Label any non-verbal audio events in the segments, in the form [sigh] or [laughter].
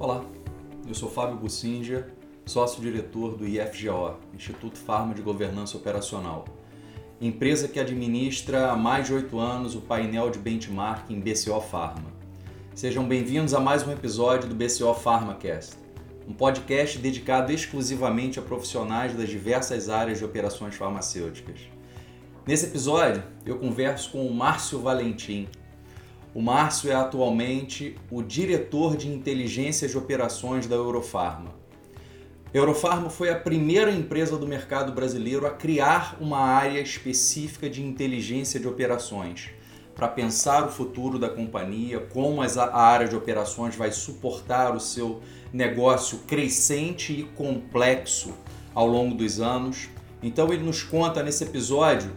Olá, eu sou Fábio Bussinger, sócio-diretor do IFGO, Instituto Farma de Governança Operacional, empresa que administra há mais de oito anos o painel de benchmarking BCO Pharma. Sejam bem-vindos a mais um episódio do BCO PharmaCast, um podcast dedicado exclusivamente a profissionais das diversas áreas de operações farmacêuticas. Nesse episódio, eu converso com o Márcio Valentim, o Márcio é atualmente o diretor de inteligência de operações da Eurofarma. Eurofarma foi a primeira empresa do mercado brasileiro a criar uma área específica de inteligência de operações, para pensar o futuro da companhia, como a área de operações vai suportar o seu negócio crescente e complexo ao longo dos anos. Então ele nos conta nesse episódio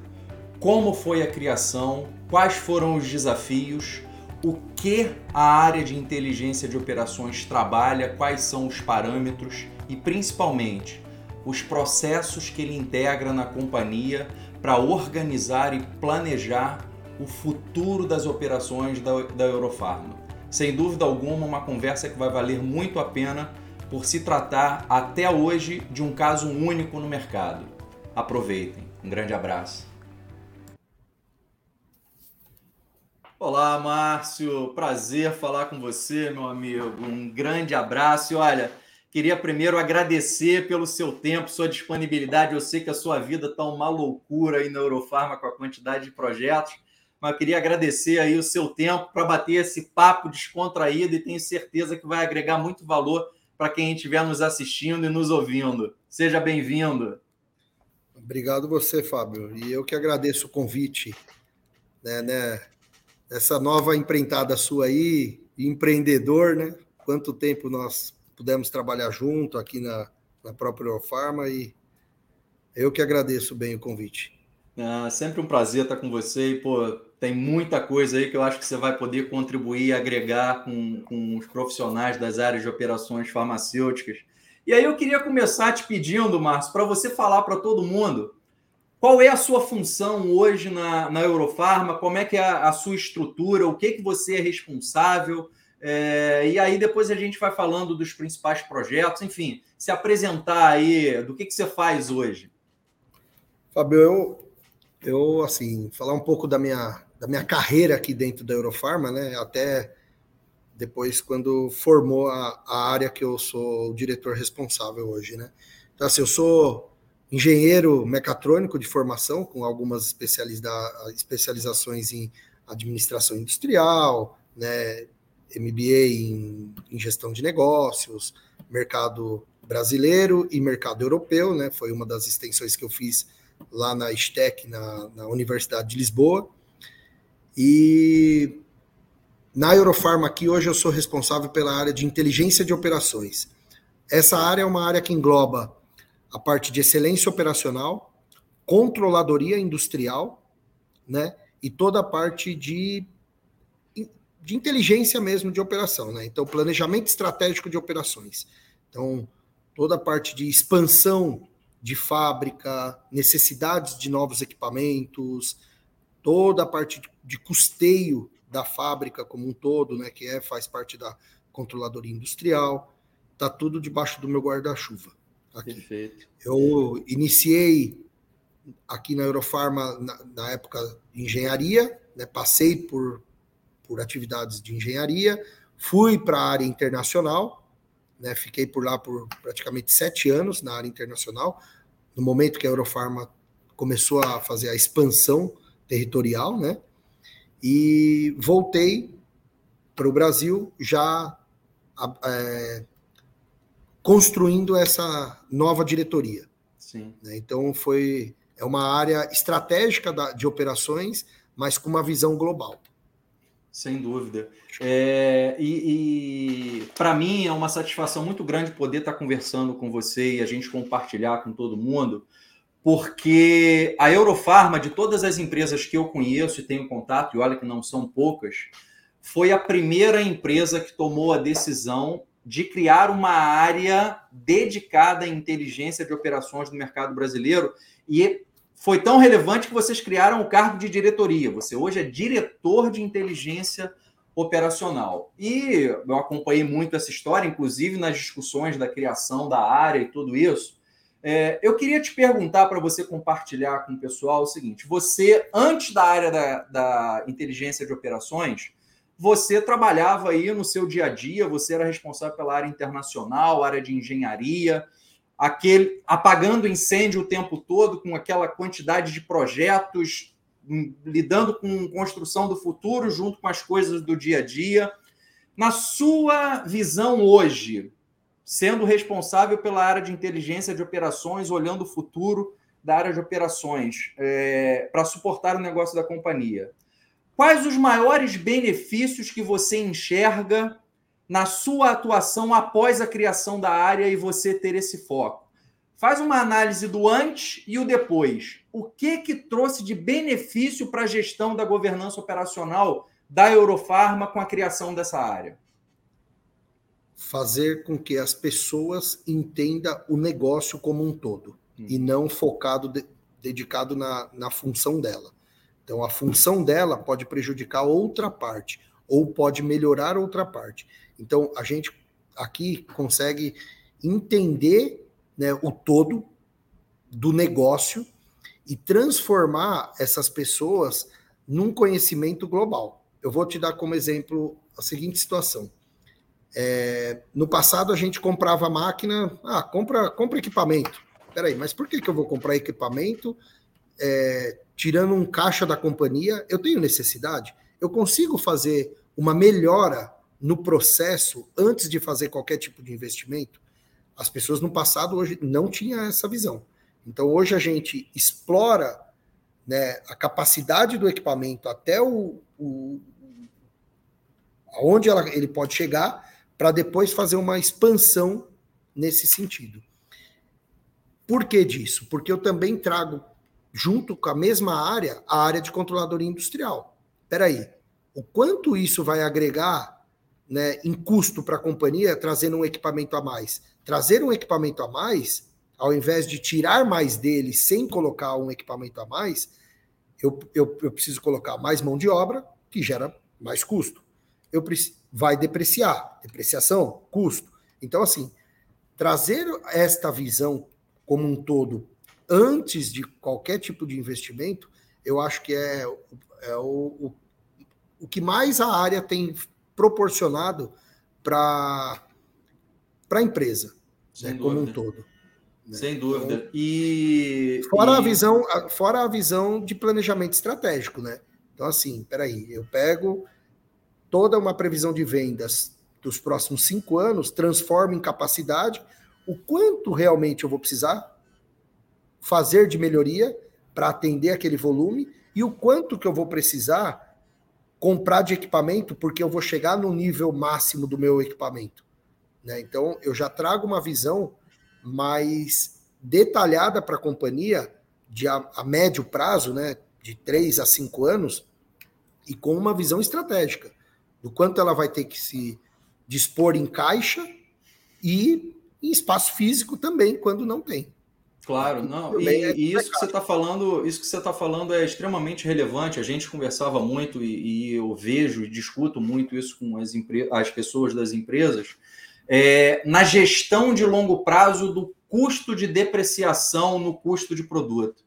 como foi a criação, quais foram os desafios, o que a área de inteligência de operações trabalha, quais são os parâmetros e principalmente os processos que ele integra na companhia para organizar e planejar o futuro das operações da, da Eurofarma. Sem dúvida alguma, uma conversa que vai valer muito a pena por se tratar até hoje de um caso único no mercado. Aproveitem. Um grande abraço. Olá, Márcio. Prazer falar com você, meu amigo. Um grande abraço. E olha, queria primeiro agradecer pelo seu tempo, sua disponibilidade. Eu sei que a sua vida está uma loucura aí na Eurofarma com a quantidade de projetos, mas eu queria agradecer aí o seu tempo para bater esse papo descontraído e tenho certeza que vai agregar muito valor para quem estiver nos assistindo e nos ouvindo. Seja bem-vindo. Obrigado você, Fábio. E eu que agradeço o convite, né, né essa nova empreitada sua aí, empreendedor, né? Quanto tempo nós pudemos trabalhar junto aqui na, na própria Farma e eu que agradeço bem o convite. É sempre um prazer estar com você e, pô, tem muita coisa aí que eu acho que você vai poder contribuir e agregar com, com os profissionais das áreas de operações farmacêuticas. E aí eu queria começar te pedindo, Márcio, para você falar para todo mundo qual é a sua função hoje na, na Eurofarma? Como é que é a, a sua estrutura? O que, que você é responsável? É, e aí depois a gente vai falando dos principais projetos, enfim, se apresentar aí do que, que você faz hoje. Fábio, eu, eu assim, falar um pouco da minha, da minha carreira aqui dentro da Eurofarma, né? Até depois quando formou a, a área que eu sou o diretor responsável hoje, né? Então, assim, eu sou engenheiro mecatrônico de formação, com algumas especializações em administração industrial, né, MBA em, em, gestão de negócios, mercado brasileiro e mercado europeu, né, foi uma das extensões que eu fiz lá na STEC, na, na Universidade de Lisboa. E na Eurofarma aqui, hoje eu sou responsável pela área de inteligência de operações. Essa área é uma área que engloba a parte de excelência operacional, controladoria industrial, né? E toda a parte de, de inteligência mesmo de operação, né? Então, planejamento estratégico de operações. Então, toda a parte de expansão de fábrica, necessidades de novos equipamentos, toda a parte de custeio da fábrica como um todo, né, que é faz parte da controladoria industrial, tá tudo debaixo do meu guarda-chuva. Aqui. Perfeito. Eu iniciei aqui na Eurofarma na, na época de engenharia, né, passei por, por atividades de engenharia, fui para a área internacional, né, fiquei por lá por praticamente sete anos na área internacional, no momento que a Eurofarma começou a fazer a expansão territorial, né, e voltei para o Brasil já é, construindo essa nova diretoria. Sim. Né? Então foi é uma área estratégica de operações, mas com uma visão global. Sem dúvida. É, e, e para mim é uma satisfação muito grande poder estar conversando com você e a gente compartilhar com todo mundo, porque a Eurofarma, de todas as empresas que eu conheço e tenho contato, e olha que não são poucas, foi a primeira empresa que tomou a decisão de criar uma área dedicada à inteligência de operações do mercado brasileiro e foi tão relevante que vocês criaram o cargo de diretoria. Você hoje é diretor de inteligência operacional. E eu acompanhei muito essa história, inclusive nas discussões da criação da área e tudo isso. É, eu queria te perguntar para você compartilhar com o pessoal o seguinte: você, antes da área da, da inteligência de operações, você trabalhava aí no seu dia a dia, você era responsável pela área internacional, área de engenharia, aquele apagando incêndio o tempo todo com aquela quantidade de projetos, hum, lidando com construção do futuro junto com as coisas do dia a dia. Na sua visão hoje, sendo responsável pela área de inteligência de operações, olhando o futuro da área de operações é, para suportar o negócio da companhia. Quais os maiores benefícios que você enxerga na sua atuação após a criação da área e você ter esse foco? Faz uma análise do antes e o depois. O que que trouxe de benefício para a gestão da governança operacional da Eurofarma com a criação dessa área? Fazer com que as pessoas entendam o negócio como um todo hum. e não focado, de, dedicado na, na função dela. Então, a função dela pode prejudicar outra parte ou pode melhorar outra parte. Então, a gente aqui consegue entender né, o todo do negócio e transformar essas pessoas num conhecimento global. Eu vou te dar como exemplo a seguinte situação. É, no passado a gente comprava máquina, ah, compra, compra equipamento. Peraí, mas por que, que eu vou comprar equipamento é, tirando um caixa da companhia, eu tenho necessidade? Eu consigo fazer uma melhora no processo antes de fazer qualquer tipo de investimento? As pessoas no passado hoje não tinham essa visão. Então hoje a gente explora né, a capacidade do equipamento até o, o aonde ela, ele pode chegar para depois fazer uma expansão nesse sentido. Por que disso? Porque eu também trago junto com a mesma área, a área de controladoria industrial. Espera aí, o quanto isso vai agregar né, em custo para a companhia trazendo um equipamento a mais? Trazer um equipamento a mais, ao invés de tirar mais dele sem colocar um equipamento a mais, eu, eu, eu preciso colocar mais mão de obra, que gera mais custo. Eu vai depreciar, depreciação, custo. Então, assim, trazer esta visão como um todo antes de qualquer tipo de investimento, eu acho que é, é o, o, o que mais a área tem proporcionado para a empresa, né, como um todo. Né? Sem dúvida. Então, e fora e... a visão, fora a visão de planejamento estratégico, né? Então assim, peraí, eu pego toda uma previsão de vendas dos próximos cinco anos, transformo em capacidade, o quanto realmente eu vou precisar fazer de melhoria para atender aquele volume e o quanto que eu vou precisar comprar de equipamento porque eu vou chegar no nível máximo do meu equipamento. Né? Então, eu já trago uma visão mais detalhada para a companhia de a, a, médio prazo, né, de três a cinco anos, e com uma visão estratégica do quanto ela vai ter que se dispor em caixa e em espaço físico também, quando não tem. Claro, não. E, é e isso que você está falando, isso que você está falando é extremamente relevante. A gente conversava muito e, e eu vejo e discuto muito isso com as, as pessoas das empresas. É, na gestão de longo prazo do custo de depreciação no custo de produto.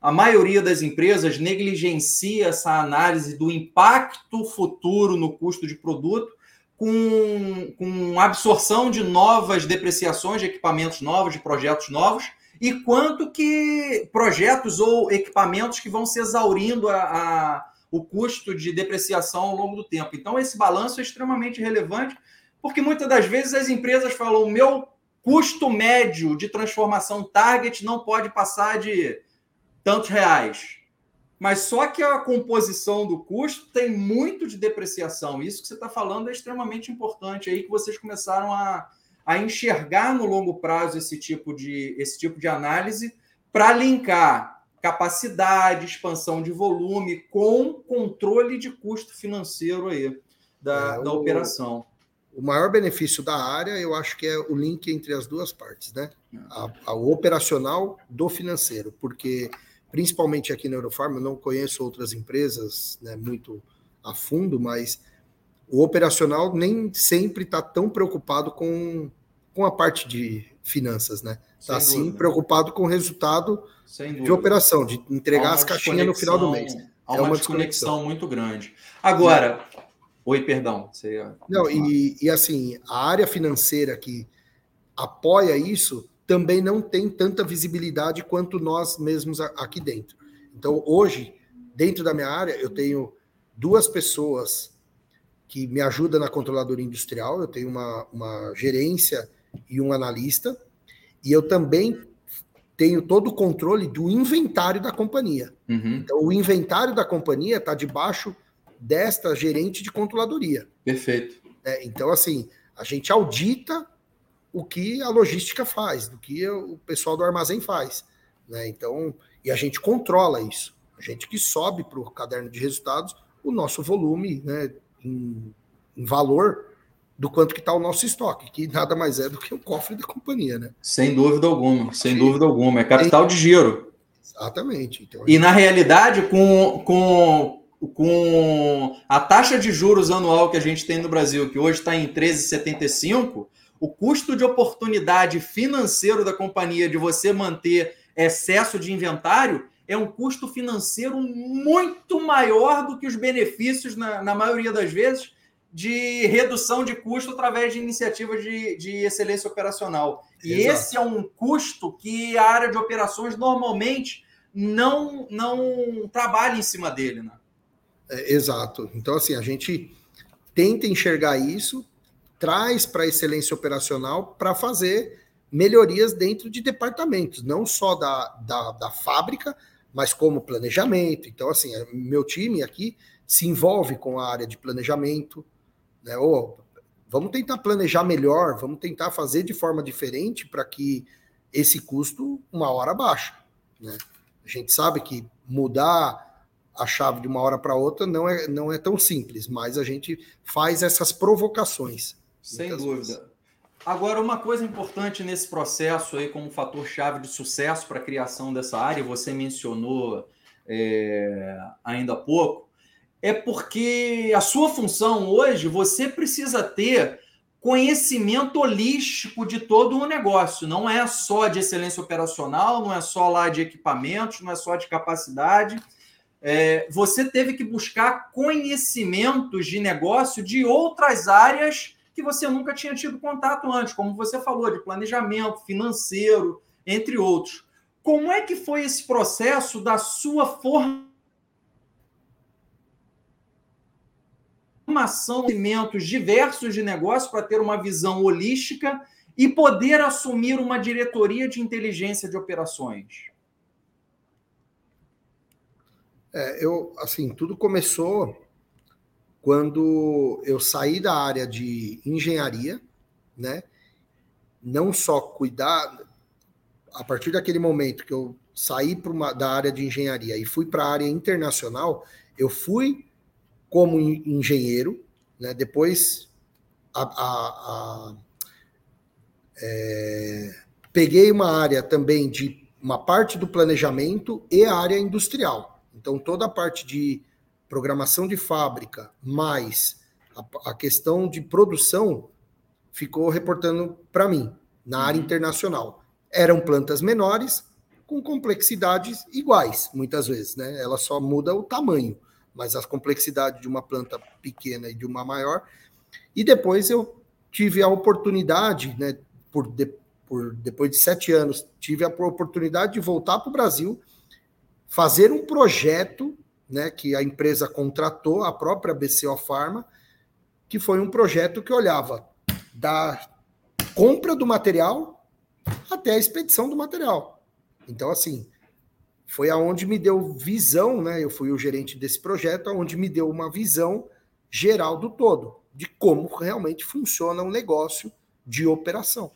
A maioria das empresas negligencia essa análise do impacto futuro no custo de produto com, com absorção de novas depreciações de equipamentos novos, de projetos novos, e quanto que projetos ou equipamentos que vão se exaurindo a, a, o custo de depreciação ao longo do tempo. Então, esse balanço é extremamente relevante, porque muitas das vezes as empresas falam: o meu custo médio de transformação target não pode passar de tantos reais. Mas só que a composição do custo tem muito de depreciação. Isso que você está falando é extremamente importante aí, que vocês começaram a, a enxergar no longo prazo esse tipo de, esse tipo de análise para linkar capacidade, expansão de volume com controle de custo financeiro aí da, é, da o, operação. O maior benefício da área, eu acho que é o link entre as duas partes, né? A, a operacional do financeiro, porque principalmente aqui na Eurofarm, eu não conheço outras empresas né, muito a fundo, mas o operacional nem sempre está tão preocupado com, com a parte de finanças, né? Está sim preocupado com o resultado de operação, de entregar as caixinhas no final do mês. Há é uma, uma desconexão muito grande. Agora, oi, perdão. Você Não, e, e assim, a área financeira que apoia isso também não tem tanta visibilidade quanto nós mesmos aqui dentro. Então, hoje, dentro da minha área, eu tenho duas pessoas que me ajuda na controladoria industrial, eu tenho uma, uma gerência e um analista, e eu também tenho todo o controle do inventário da companhia. Uhum. Então, o inventário da companhia está debaixo desta gerente de controladoria. Perfeito. É, então, assim, a gente audita o que a logística faz, do que o pessoal do armazém faz. Né? Então, e a gente controla isso. A gente que sobe para o caderno de resultados o nosso volume né, em, em valor do quanto que está o nosso estoque, que nada mais é do que o cofre da companhia, né? Sem dúvida alguma, sem dúvida alguma. É capital de giro. Exatamente. Então, e na realidade, com, com, com a taxa de juros anual que a gente tem no Brasil, que hoje está em 13,75, o custo de oportunidade financeiro da companhia de você manter excesso de inventário é um custo financeiro muito maior do que os benefícios, na, na maioria das vezes, de redução de custo através de iniciativas de, de excelência operacional. E Exato. esse é um custo que a área de operações normalmente não, não trabalha em cima dele. Né? É, exato. Então, assim, a gente tenta enxergar isso, traz para a excelência operacional para fazer melhorias dentro de departamentos, não só da, da, da fábrica, mas como planejamento. Então, assim, é, meu time aqui se envolve com a área de planejamento, né? Ou, vamos tentar planejar melhor, vamos tentar fazer de forma diferente para que esse custo uma hora baixe. Né? A gente sabe que mudar a chave de uma hora para outra não é, não é tão simples, mas a gente faz essas provocações. Sem dúvida. Vezes. Agora, uma coisa importante nesse processo aí, como fator chave de sucesso para a criação dessa área, você mencionou é, ainda há pouco, é porque a sua função hoje você precisa ter conhecimento holístico de todo o negócio. Não é só de excelência operacional, não é só lá de equipamentos, não é só de capacidade. É, você teve que buscar conhecimentos de negócio de outras áreas que você nunca tinha tido contato antes, como você falou, de planejamento financeiro, entre outros. Como é que foi esse processo da sua formação de elementos diversos de negócio para ter uma visão holística e poder assumir uma diretoria de inteligência de operações? É, eu, assim, tudo começou quando eu saí da área de engenharia, né? Não só cuidar, a partir daquele momento que eu saí uma, da área de engenharia e fui para a área internacional, eu fui como engenheiro, né? Depois a, a, a, é, peguei uma área também de uma parte do planejamento e a área industrial. Então toda a parte de programação de fábrica, mais a, a questão de produção, ficou reportando para mim, na área uhum. internacional. Eram plantas menores, com complexidades iguais, muitas vezes, né? Ela só muda o tamanho, mas a complexidade de uma planta pequena e de uma maior. E depois eu tive a oportunidade, né, por, de, por depois de sete anos, tive a oportunidade de voltar para o Brasil, fazer um projeto né, que a empresa contratou, a própria BCO Pharma, que foi um projeto que olhava da compra do material até a expedição do material. Então, assim, foi aonde me deu visão, né? Eu fui o gerente desse projeto, aonde me deu uma visão geral do todo, de como realmente funciona um negócio de operação.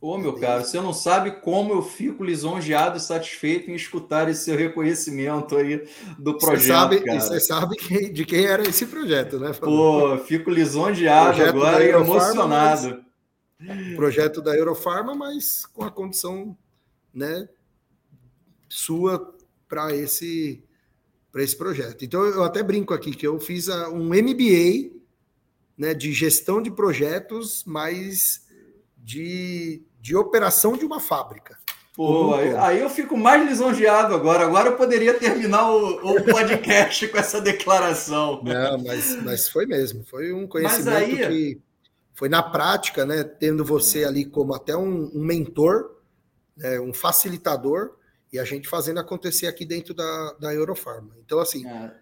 Ô, meu caro, você não sabe como eu fico lisonjeado e satisfeito em escutar esse seu reconhecimento aí do projeto. Você sabe, cara. Você sabe de quem era esse projeto, né? Pô, fico lisonjeado agora e emocionado. Mas, projeto da Eurofarma, mas com a condição né, sua para esse, esse projeto. Então, eu até brinco aqui que eu fiz um MBA né, de gestão de projetos, mas de, de operação de uma fábrica. Pô, aí, aí, eu fico mais lisonjeado agora. Agora eu poderia terminar o, o podcast com essa declaração. Não, mas, mas foi mesmo. Foi um conhecimento aí... que foi na prática, né? Tendo você ali como até um, um mentor, né, um facilitador, e a gente fazendo acontecer aqui dentro da, da Eurofarma. Então, assim, é.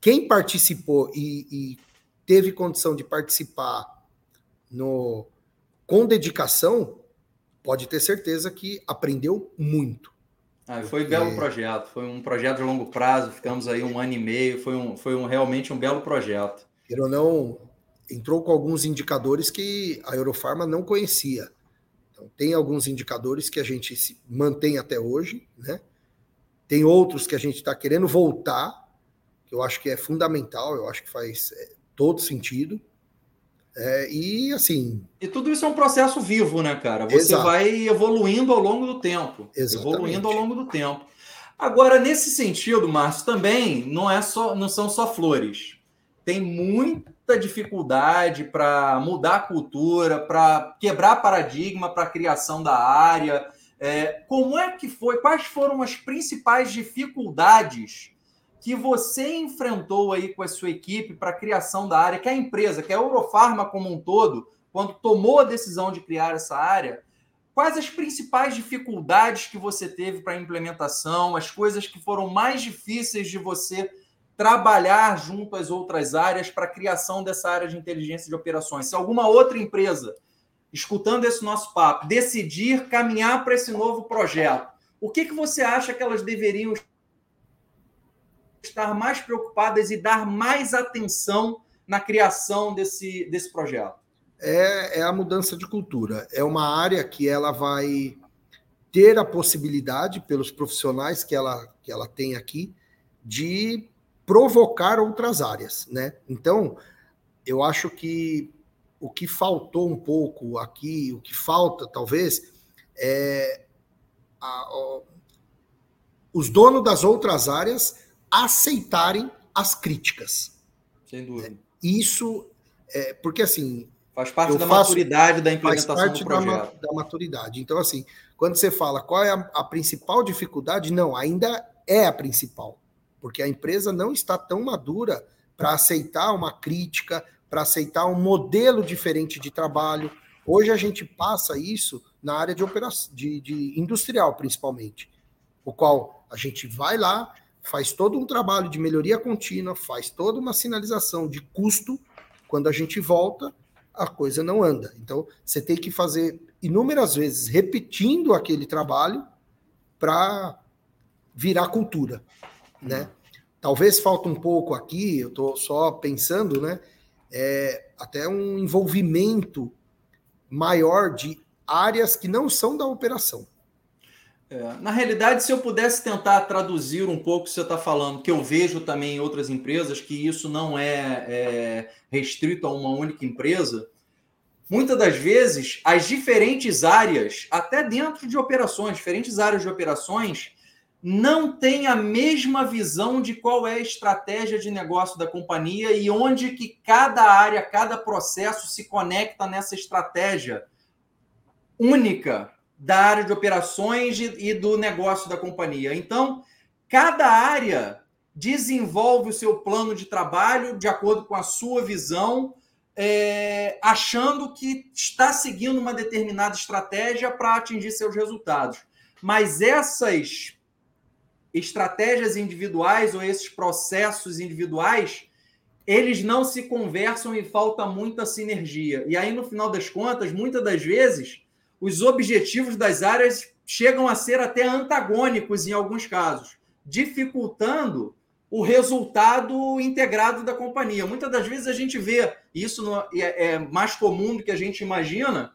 quem participou e, e teve condição de participar no, com dedicação pode ter certeza que aprendeu muito. Ah, foi um belo projeto, foi um projeto de longo prazo, ficamos aí um ano e meio, foi, um, foi um, realmente um belo projeto. Queira ou não, entrou com alguns indicadores que a Eurofarma não conhecia. Então, tem alguns indicadores que a gente se mantém até hoje, né? Tem outros que a gente está querendo voltar, que eu acho que é fundamental, eu acho que faz é, todo sentido. É, e assim. E tudo isso é um processo vivo, né, cara? Você exato. vai evoluindo ao longo do tempo. Exatamente. Evoluindo ao longo do tempo. Agora, nesse sentido, Márcio, também não, é só, não são só flores. Tem muita dificuldade para mudar a cultura, para quebrar paradigma para a criação da área. É, como é que foi? Quais foram as principais dificuldades que você enfrentou aí com a sua equipe para a criação da área, que a empresa, que a Eurofarma como um todo, quando tomou a decisão de criar essa área, quais as principais dificuldades que você teve para a implementação, as coisas que foram mais difíceis de você trabalhar junto às outras áreas para a criação dessa área de inteligência de operações? Se alguma outra empresa, escutando esse nosso papo, decidir caminhar para esse novo projeto, o que, que você acha que elas deveriam estar mais preocupadas e dar mais atenção na criação desse, desse projeto? É, é a mudança de cultura. É uma área que ela vai ter a possibilidade, pelos profissionais que ela, que ela tem aqui, de provocar outras áreas, né? Então, eu acho que o que faltou um pouco aqui, o que falta, talvez, é a, a, os donos das outras áreas aceitarem as críticas. Sem dúvida. Isso, é, porque assim. Faz parte da faço, maturidade da implementação faz parte do projeto. Da, da maturidade. Então, assim, quando você fala qual é a, a principal dificuldade, não, ainda é a principal. Porque a empresa não está tão madura para aceitar uma crítica, para aceitar um modelo diferente de trabalho. Hoje a gente passa isso na área de operação, de, de industrial, principalmente, o qual a gente vai lá, faz todo um trabalho de melhoria contínua, faz toda uma sinalização de custo. Quando a gente volta, a coisa não anda. Então, você tem que fazer inúmeras vezes repetindo aquele trabalho para virar cultura, né? Talvez falta um pouco aqui, eu estou só pensando, né? É, até um envolvimento maior de áreas que não são da operação. É, na realidade, se eu pudesse tentar traduzir um pouco o que você está falando, que eu vejo também em outras empresas, que isso não é, é restrito a uma única empresa, muitas das vezes as diferentes áreas, até dentro de operações, diferentes áreas de operações, não têm a mesma visão de qual é a estratégia de negócio da companhia e onde que cada área, cada processo se conecta nessa estratégia única da área de operações e do negócio da companhia. Então, cada área desenvolve o seu plano de trabalho de acordo com a sua visão, é, achando que está seguindo uma determinada estratégia para atingir seus resultados. Mas essas estratégias individuais ou esses processos individuais, eles não se conversam e falta muita sinergia. E aí, no final das contas, muitas das vezes, os objetivos das áreas chegam a ser até antagônicos em alguns casos, dificultando o resultado integrado da companhia. Muitas das vezes a gente vê, isso é, é mais comum do que a gente imagina,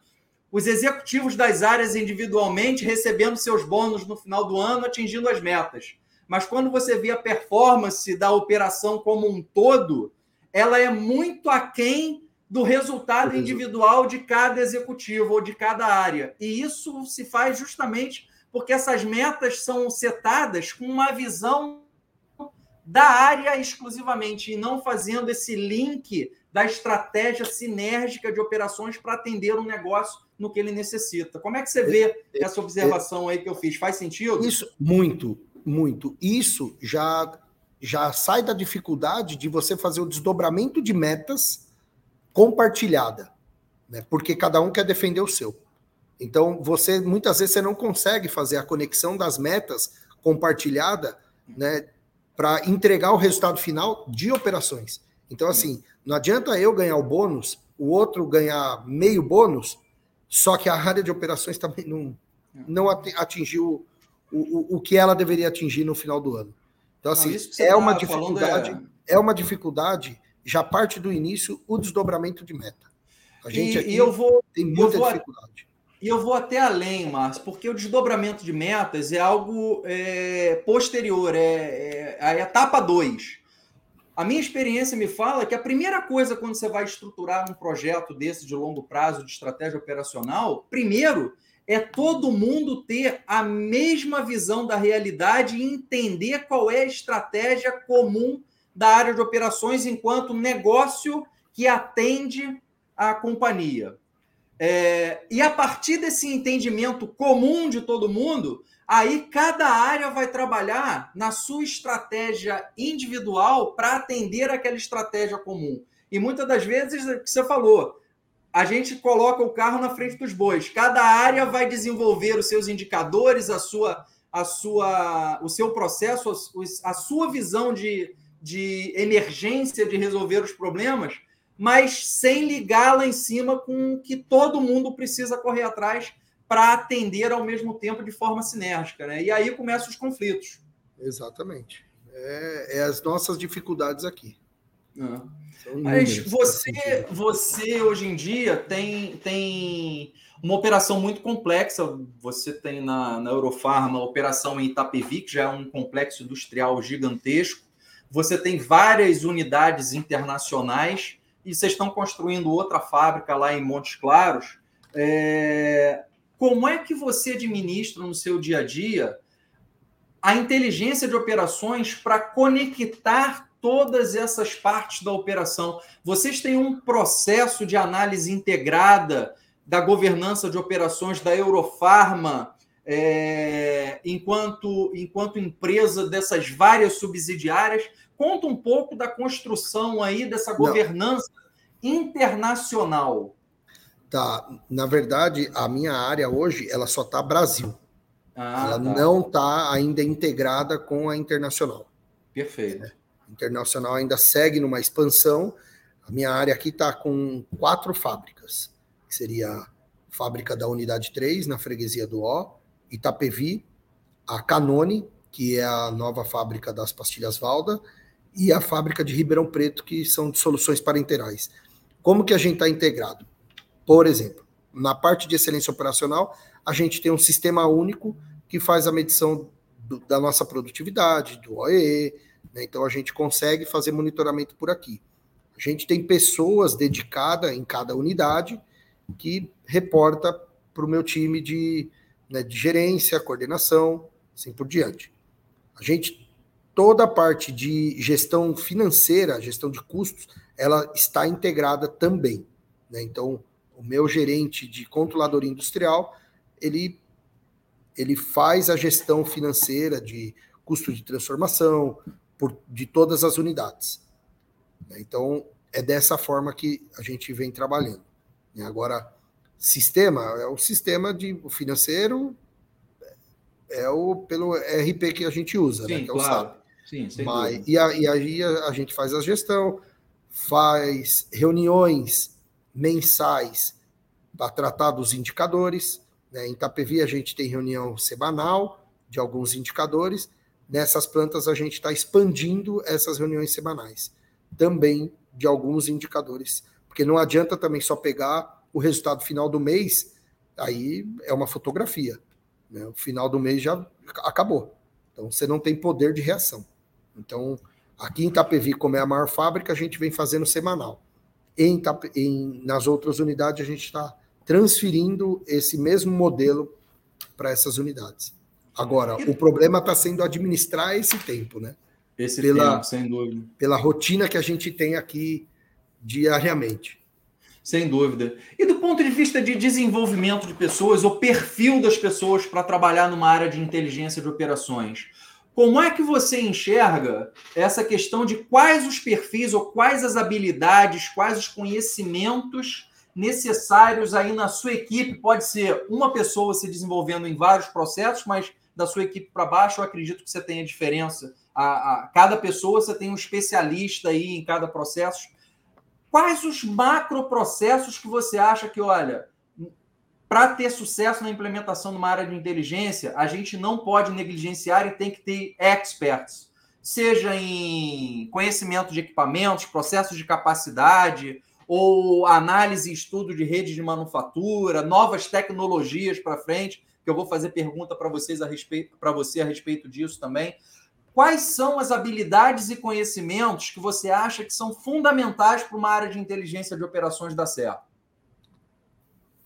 os executivos das áreas individualmente recebendo seus bônus no final do ano, atingindo as metas. Mas quando você vê a performance da operação como um todo, ela é muito aquém do resultado individual de cada executivo ou de cada área. E isso se faz justamente porque essas metas são setadas com uma visão da área exclusivamente e não fazendo esse link da estratégia sinérgica de operações para atender um negócio no que ele necessita. Como é que você vê essa observação aí que eu fiz? Faz sentido? Isso, muito, muito. Isso já, já sai da dificuldade de você fazer o desdobramento de metas compartilhada, né? porque cada um quer defender o seu. Então, você muitas vezes você não consegue fazer a conexão das metas compartilhada, né, para entregar o resultado final de operações. Então, assim, não adianta eu ganhar o bônus, o outro ganhar meio bônus, só que a área de operações também não, não atingiu o, o, o que ela deveria atingir no final do ano. Então, assim, não, é tá uma dificuldade, é... é... uma dificuldade, já parte do início, o desdobramento de meta. A gente e, aqui e eu vou, tem muita dificuldade. E eu vou até além, Márcio, porque o desdobramento de metas é algo é, posterior, é, é a etapa 2. A minha experiência me fala que a primeira coisa quando você vai estruturar um projeto desse de longo prazo, de estratégia operacional, primeiro é todo mundo ter a mesma visão da realidade e entender qual é a estratégia comum da área de operações enquanto negócio que atende a companhia. É, e a partir desse entendimento comum de todo mundo, aí cada área vai trabalhar na sua estratégia individual para atender aquela estratégia comum. E muitas das vezes, o que você falou, a gente coloca o carro na frente dos bois. Cada área vai desenvolver os seus indicadores, a sua, a sua, o seu processo, a sua visão de, de emergência de resolver os problemas mas sem ligar lá em cima com o que todo mundo precisa correr atrás para atender ao mesmo tempo de forma sinérgica. Né? E aí começam os conflitos. Exatamente. É, é as nossas dificuldades aqui. Ah. Mas você, você hoje em dia tem, tem uma operação muito complexa. Você tem na, na Eurofarma a operação em Itapevi, que já é um complexo industrial gigantesco. Você tem várias unidades internacionais e vocês estão construindo outra fábrica lá em Montes Claros. É... Como é que você administra no seu dia a dia a inteligência de operações para conectar todas essas partes da operação? Vocês têm um processo de análise integrada da governança de operações da Eurofarma, é, enquanto, enquanto empresa dessas várias subsidiárias, Conta um pouco da construção aí dessa governança Não. internacional. Tá, na verdade, a minha área hoje ela só está Brasil. Ah, ela tá. não está ainda integrada com a internacional. Perfeito. É. Internacional ainda segue numa expansão. A minha área aqui está com quatro fábricas, que seria a fábrica da unidade 3, na freguesia do O, Itapevi, a Canone, que é a nova fábrica das pastilhas Valda, e a fábrica de Ribeirão Preto, que são de soluções parenterais. Como que a gente está integrado? Por exemplo, na parte de excelência operacional, a gente tem um sistema único que faz a medição do, da nossa produtividade, do OEE, né? então a gente consegue fazer monitoramento por aqui. A gente tem pessoas dedicadas em cada unidade que reporta para o meu time de, né, de gerência, coordenação, assim por diante. A gente toda a parte de gestão financeira, gestão de custos, ela está integrada também. Né? Então, o meu gerente de controladoria industrial, ele, ele faz a gestão financeira de custo de transformação por, de todas as unidades. Né? Então, é dessa forma que a gente vem trabalhando. Né? Agora, sistema é o sistema de o financeiro é o pelo RP que a gente usa, né? Sim, né? Que é claro. Sim, sem Mas, e, a, e aí a, a, gente faz a gestão, faz reuniões mensais para tratar dos indicadores. Né? Em Itapevi a gente tem reunião semanal de alguns indicadores. Nessas plantas a gente está expandindo essas reuniões semanais também de alguns indicadores, porque não adianta também só pegar o resultado final do mês, aí é uma fotografia. Né? O final do mês já acabou. Então você não tem poder de reação. Então, aqui em Itapevi, como é a maior fábrica, a gente vem fazendo semanal. Em, em nas outras unidades, a gente está transferindo esse mesmo modelo para essas unidades. Agora, o problema está sendo administrar esse tempo, né? Esse pela, tempo, sem dúvida. Pela rotina que a gente tem aqui diariamente. Sem dúvida. E do ponto de vista de desenvolvimento de pessoas, o perfil das pessoas para trabalhar numa área de inteligência de operações, como é que você enxerga essa questão de quais os perfis ou quais as habilidades, quais os conhecimentos necessários aí na sua equipe? Pode ser uma pessoa se desenvolvendo em vários processos, mas da sua equipe para baixo, eu acredito que você tenha diferença. A, a, cada pessoa você tem um especialista aí em cada processo. Quais os macroprocessos que você acha que, olha, para ter sucesso na implementação de uma área de inteligência, a gente não pode negligenciar e tem que ter experts, seja em conhecimento de equipamentos, processos de capacidade, ou análise e estudo de redes de manufatura, novas tecnologias para frente, que eu vou fazer pergunta para vocês a respeito para você a respeito disso também. Quais são as habilidades e conhecimentos que você acha que são fundamentais para uma área de inteligência de operações dar certo?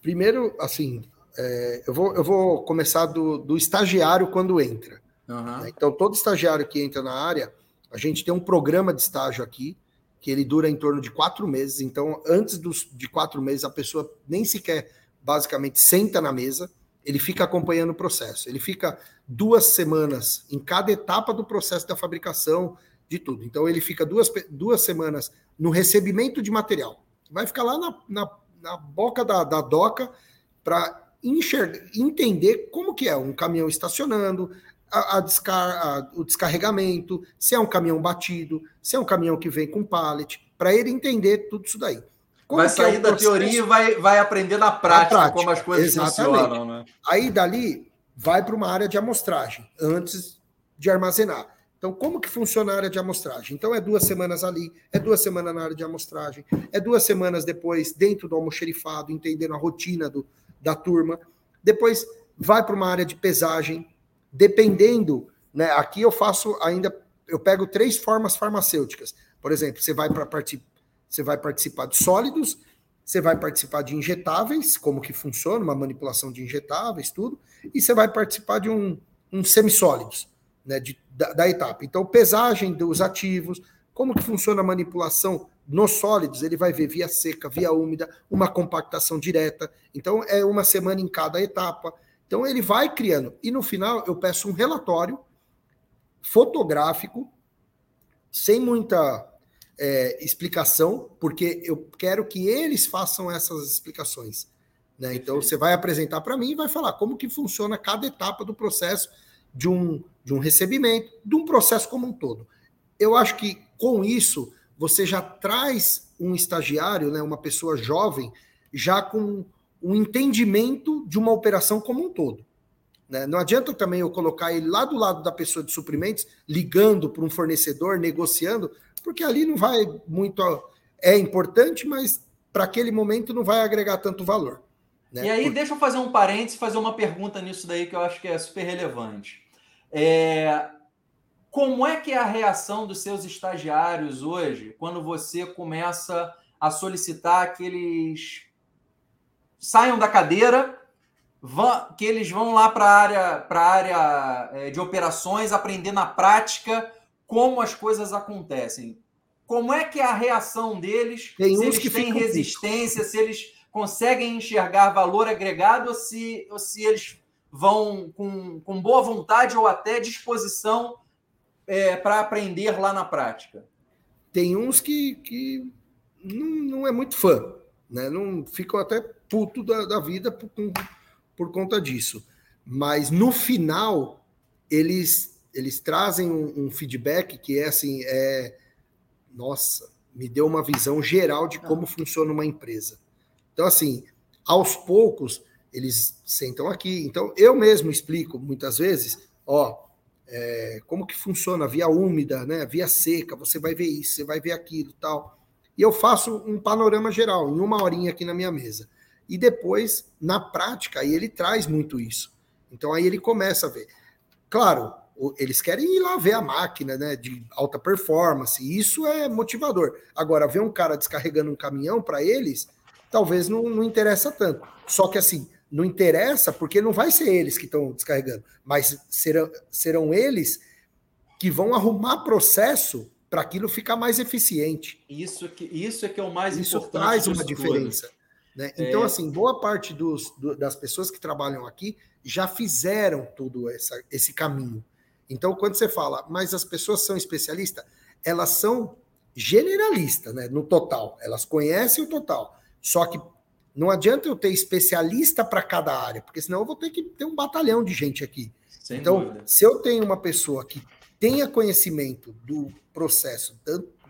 Primeiro, assim, é, eu, vou, eu vou começar do, do estagiário quando entra. Uhum. Então, todo estagiário que entra na área, a gente tem um programa de estágio aqui, que ele dura em torno de quatro meses. Então, antes dos, de quatro meses, a pessoa nem sequer, basicamente, senta na mesa, ele fica acompanhando o processo. Ele fica duas semanas em cada etapa do processo da fabricação de tudo. Então, ele fica duas, duas semanas no recebimento de material. Vai ficar lá na, na na boca da, da doca para entender como que é um caminhão estacionando, a, a descar, a, o descarregamento, se é um caminhão batido, se é um caminhão que vem com pallet, para ele entender tudo isso daí. Como vai sair é da teoria e vai, vai aprender na prática, prática, como as coisas exatamente. funcionam. Né? Aí dali vai para uma área de amostragem, antes de armazenar. Então, como que funciona a área de amostragem? Então, é duas semanas ali, é duas semanas na área de amostragem, é duas semanas depois dentro do almoxerifado, entendendo a rotina do, da turma. Depois vai para uma área de pesagem, dependendo, né? Aqui eu faço ainda, eu pego três formas farmacêuticas. Por exemplo, você vai para participar, você vai participar de sólidos, você vai participar de injetáveis, como que funciona, uma manipulação de injetáveis, tudo, e você vai participar de um, um semissólidos né, de, da, da, etapa. Então, pesagem dos ativos, como que funciona a manipulação nos sólidos, ele vai ver via seca, via úmida, uma compactação direta. Então, é uma semana em cada etapa. Então, ele vai criando. E no final, eu peço um relatório fotográfico, sem muita é, explicação, porque eu quero que eles façam essas explicações. Né? Então, você vai apresentar para mim e vai falar como que funciona cada etapa do processo de um, de um recebimento, de um processo como um todo. Eu acho que com isso você já traz um estagiário, né, uma pessoa jovem, já com um entendimento de uma operação como um todo. Né? Não adianta também eu colocar ele lá do lado da pessoa de suprimentos, ligando para um fornecedor, negociando, porque ali não vai muito. É importante, mas para aquele momento não vai agregar tanto valor. Né? E aí, Por... deixa eu fazer um parênteses, fazer uma pergunta nisso daí que eu acho que é super relevante. É, como é que é a reação dos seus estagiários hoje quando você começa a solicitar que eles saiam da cadeira, vão, que eles vão lá para a área, pra área é, de operações aprender na prática como as coisas acontecem? Como é que é a reação deles? Tem se eles têm resistência, se eles conseguem enxergar valor agregado ou se, ou se eles vão com, com boa vontade ou até disposição é, para aprender lá na prática? Tem uns que, que não, não é muito fã, né? Não ficam até puto da, da vida por, por conta disso. Mas no final eles eles trazem um, um, feedback que é assim, é nossa, me deu uma visão geral de como ah. funciona uma empresa. Então assim, aos poucos eles sentam aqui. Então, eu mesmo explico muitas vezes, ó, é, como que funciona a via úmida, né, a via seca, você vai ver isso, você vai ver aquilo tal. E eu faço um panorama geral, em uma horinha aqui na minha mesa. E depois, na prática, aí ele traz muito isso. Então, aí ele começa a ver. Claro, eles querem ir lá ver a máquina né, de alta performance, isso é motivador. Agora, ver um cara descarregando um caminhão, para eles, talvez não, não interessa tanto. Só que assim, não interessa porque não vai ser eles que estão descarregando, mas serão, serão eles que vão arrumar processo para aquilo ficar mais eficiente. Isso que, isso é que é o mais isso importante. Isso traz uma diferença. Né? Então, é... assim, boa parte dos, do, das pessoas que trabalham aqui já fizeram essa, esse caminho. Então, quando você fala, mas as pessoas são especialistas, elas são generalistas, né? No total. Elas conhecem o total. Só que não adianta eu ter especialista para cada área, porque senão eu vou ter que ter um batalhão de gente aqui. Sem então, dúvida. se eu tenho uma pessoa que tenha conhecimento do processo,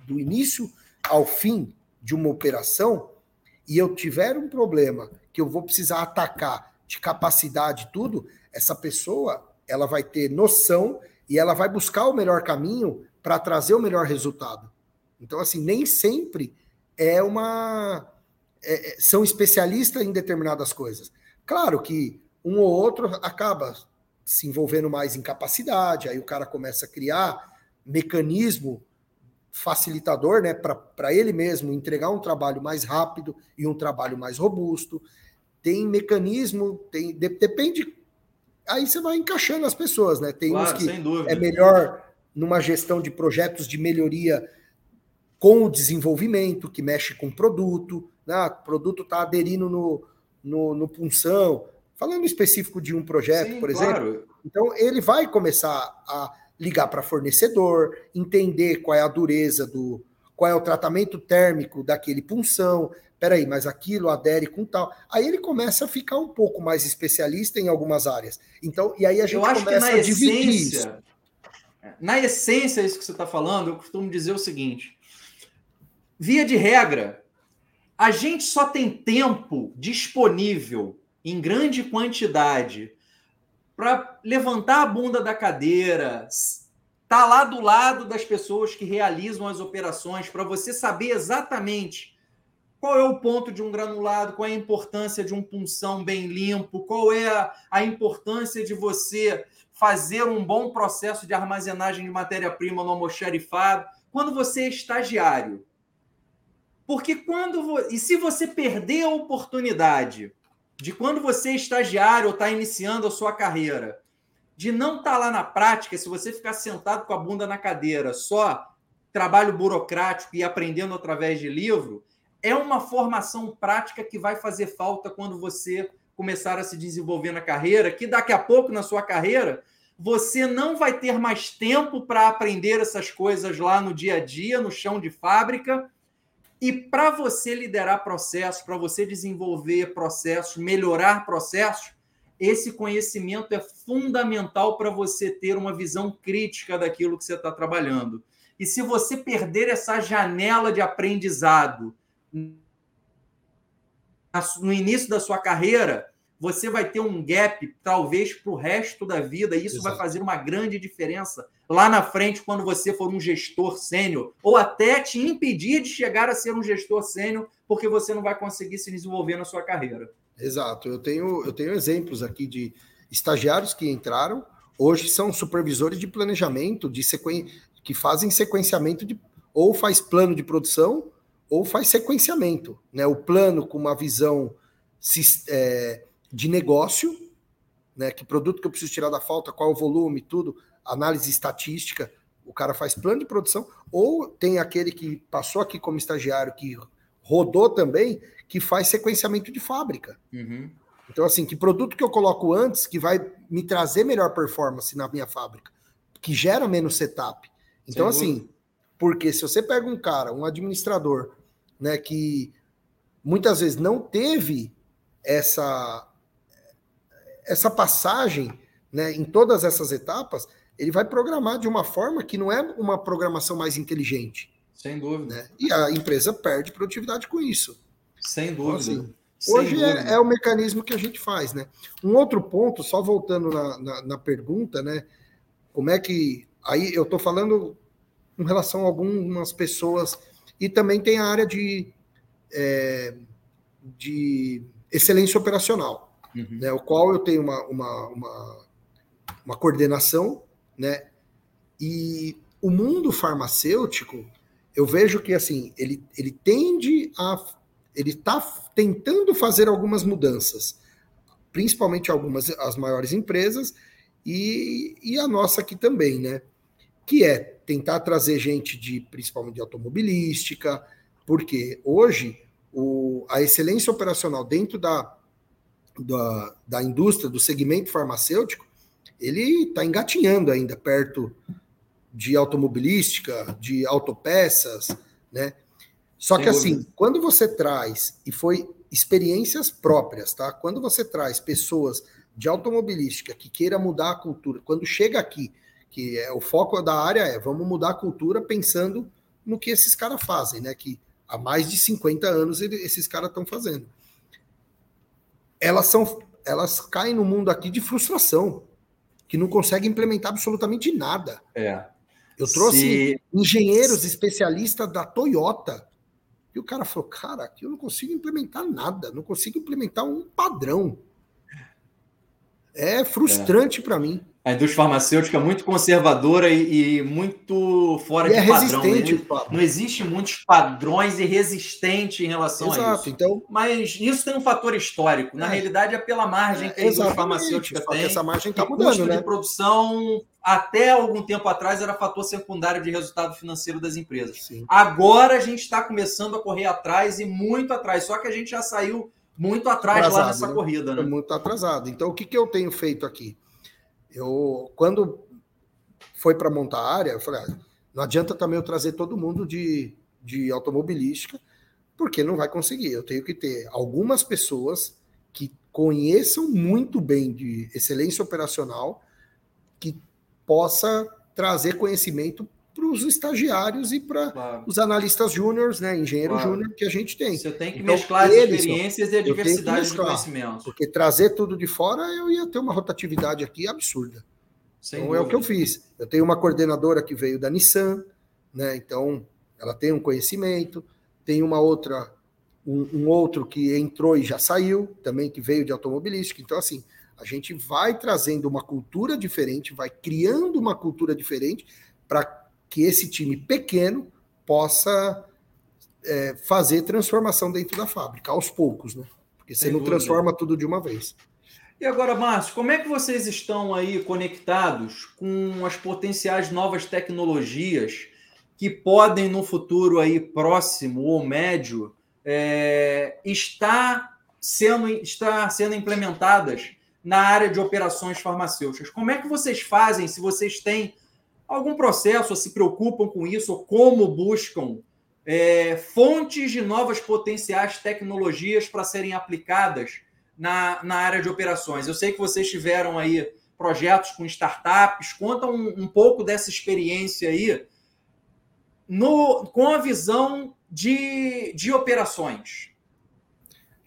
do início ao fim de uma operação, e eu tiver um problema que eu vou precisar atacar de capacidade tudo, essa pessoa ela vai ter noção e ela vai buscar o melhor caminho para trazer o melhor resultado. Então, assim, nem sempre é uma. É, é, são especialistas em determinadas coisas. Claro que um ou outro acaba se envolvendo mais em capacidade, aí o cara começa a criar mecanismo facilitador, né, para ele mesmo entregar um trabalho mais rápido e um trabalho mais robusto. Tem mecanismo, tem de, depende. Aí você vai encaixando as pessoas, né? Tem claro, uns que é melhor numa gestão de projetos de melhoria com o desenvolvimento, que mexe com produto, né? o produto está aderindo no, no, no punção, falando específico de um projeto, Sim, por exemplo. Claro. Então, ele vai começar a ligar para fornecedor, entender qual é a dureza do. qual é o tratamento térmico daquele punção. Peraí, mas aquilo adere com tal. Aí ele começa a ficar um pouco mais especialista em algumas áreas. Então, e aí a gente começa que na a dividir essência, isso. Na essência, isso que você está falando, eu costumo dizer o seguinte: via de regra, a gente só tem tempo disponível em grande quantidade para levantar a bunda da cadeira, tá lá do lado das pessoas que realizam as operações para você saber exatamente qual é o ponto de um granulado, qual é a importância de um punção bem limpo, qual é a, a importância de você fazer um bom processo de armazenagem de matéria-prima no almoxarifado, quando você é estagiário. Porque quando. E se você perder a oportunidade de quando você é estagiário ou está iniciando a sua carreira, de não estar tá lá na prática, se você ficar sentado com a bunda na cadeira, só trabalho burocrático e aprendendo através de livro, é uma formação prática que vai fazer falta quando você começar a se desenvolver na carreira, que daqui a pouco na sua carreira você não vai ter mais tempo para aprender essas coisas lá no dia a dia, no chão de fábrica, e para você liderar processos, para você desenvolver processos, melhorar processos, esse conhecimento é fundamental para você ter uma visão crítica daquilo que você está trabalhando. E se você perder essa janela de aprendizado no início da sua carreira, você vai ter um gap, talvez, para o resto da vida, e isso Exato. vai fazer uma grande diferença lá na frente, quando você for um gestor sênior, ou até te impedir de chegar a ser um gestor sênior, porque você não vai conseguir se desenvolver na sua carreira. Exato. Eu tenho, eu tenho exemplos aqui de estagiários que entraram, hoje são supervisores de planejamento, de sequen... que fazem sequenciamento de. ou faz plano de produção, ou faz sequenciamento. Né? O plano com uma visão. É, de negócio, né? Que produto que eu preciso tirar da falta, qual o volume, tudo, análise estatística. O cara faz plano de produção, ou tem aquele que passou aqui como estagiário, que rodou também, que faz sequenciamento de fábrica. Uhum. Então, assim, que produto que eu coloco antes que vai me trazer melhor performance na minha fábrica, que gera menos setup. Então, assim, porque se você pega um cara, um administrador, né, que muitas vezes não teve essa essa passagem né, em todas essas etapas, ele vai programar de uma forma que não é uma programação mais inteligente. Sem dúvida. Né? E a empresa perde produtividade com isso. Sem então, dúvida. Então, assim, Sem hoje é, dúvida. É, é, o mecanismo que a gente faz. Né? Um outro ponto, só voltando na, na, na pergunta, né? Como é que. Aí eu estou falando com relação a algumas pessoas. E também tem a área de, é, de excelência operacional uhum. né, o qual eu tenho uma, uma, uma, uma coordenação, né? E o mundo farmacêutico, eu vejo que assim, ele, ele tende a. Ele está tentando fazer algumas mudanças, principalmente algumas as maiores empresas, e, e a nossa aqui também, né? Que é tentar trazer gente de principalmente de automobilística, porque hoje o, a excelência operacional dentro da, da, da indústria, do segmento farmacêutico, ele está engatinhando ainda perto de automobilística, de autopeças, né? Só que assim, quando você traz, e foi experiências próprias, tá? Quando você traz pessoas de automobilística que queira mudar a cultura, quando chega aqui, que é o foco da área é vamos mudar a cultura pensando no que esses caras fazem, né? Que há mais de 50 anos esses caras estão fazendo. Elas são elas caem no mundo aqui de frustração, que não conseguem implementar absolutamente nada. É. Eu trouxe Se... engenheiros especialistas da Toyota. E o cara falou: Cara, aqui eu não consigo implementar nada, não consigo implementar um padrão. É frustrante é. para mim a indústria farmacêutica é muito conservadora e, e muito fora e de é padrão. Né? Não existe muitos padrões e resistente em relação Exato, a isso. Então, Mas isso tem um fator histórico. Na é. realidade, é pela margem que a indústria farmacêutica tem. Essa margem está mudando, custo né? de produção, até algum tempo atrás, era fator secundário de resultado financeiro das empresas. Sim. Agora a gente está começando a correr atrás e muito atrás. Só que a gente já saiu muito atrás atrasado, lá nessa né? corrida. Né? Muito atrasado. Então, o que, que eu tenho feito aqui? Eu, quando foi para montar a área, eu falei, ah, não adianta também eu trazer todo mundo de, de automobilística, porque não vai conseguir. Eu tenho que ter algumas pessoas que conheçam muito bem de excelência operacional, que possa trazer conhecimento para os estagiários e para claro. os analistas júniores, né, engenheiro claro. júnior que a gente tem. Você tem que então, mesclar as experiências e a diversidade de conhecimentos. Porque trazer tudo de fora, eu ia ter uma rotatividade aqui absurda. Sem então dúvida. é o que eu fiz. Eu tenho uma coordenadora que veio da Nissan, né? Então ela tem um conhecimento. Tem uma outra, um, um outro que entrou e já saiu, também que veio de automobilística. Então assim, a gente vai trazendo uma cultura diferente, vai criando uma cultura diferente para que esse time pequeno possa é, fazer transformação dentro da fábrica, aos poucos, né? Porque você Sem não dúvida. transforma tudo de uma vez. E agora, Márcio, como é que vocês estão aí conectados com as potenciais novas tecnologias que podem no futuro aí próximo ou médio é, estar sendo, estar sendo implementadas na área de operações farmacêuticas? Como é que vocês fazem se vocês têm algum processo, ou se preocupam com isso, ou como buscam é, fontes de novas potenciais tecnologias para serem aplicadas na, na área de operações. Eu sei que vocês tiveram aí projetos com startups, conta um, um pouco dessa experiência aí no, com a visão de, de operações.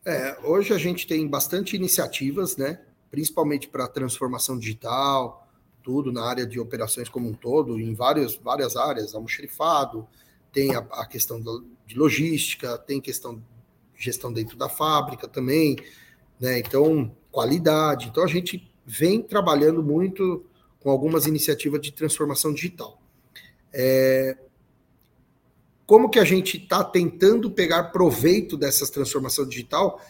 É, hoje a gente tem bastante iniciativas, né? principalmente para transformação digital, tudo na área de operações como um todo, em várias, várias áreas, almoxerifado, tem a, a questão do, de logística, tem questão de gestão dentro da fábrica também, né? Então, qualidade. Então, a gente vem trabalhando muito com algumas iniciativas de transformação digital. É, como que a gente está tentando pegar proveito dessas transformação digital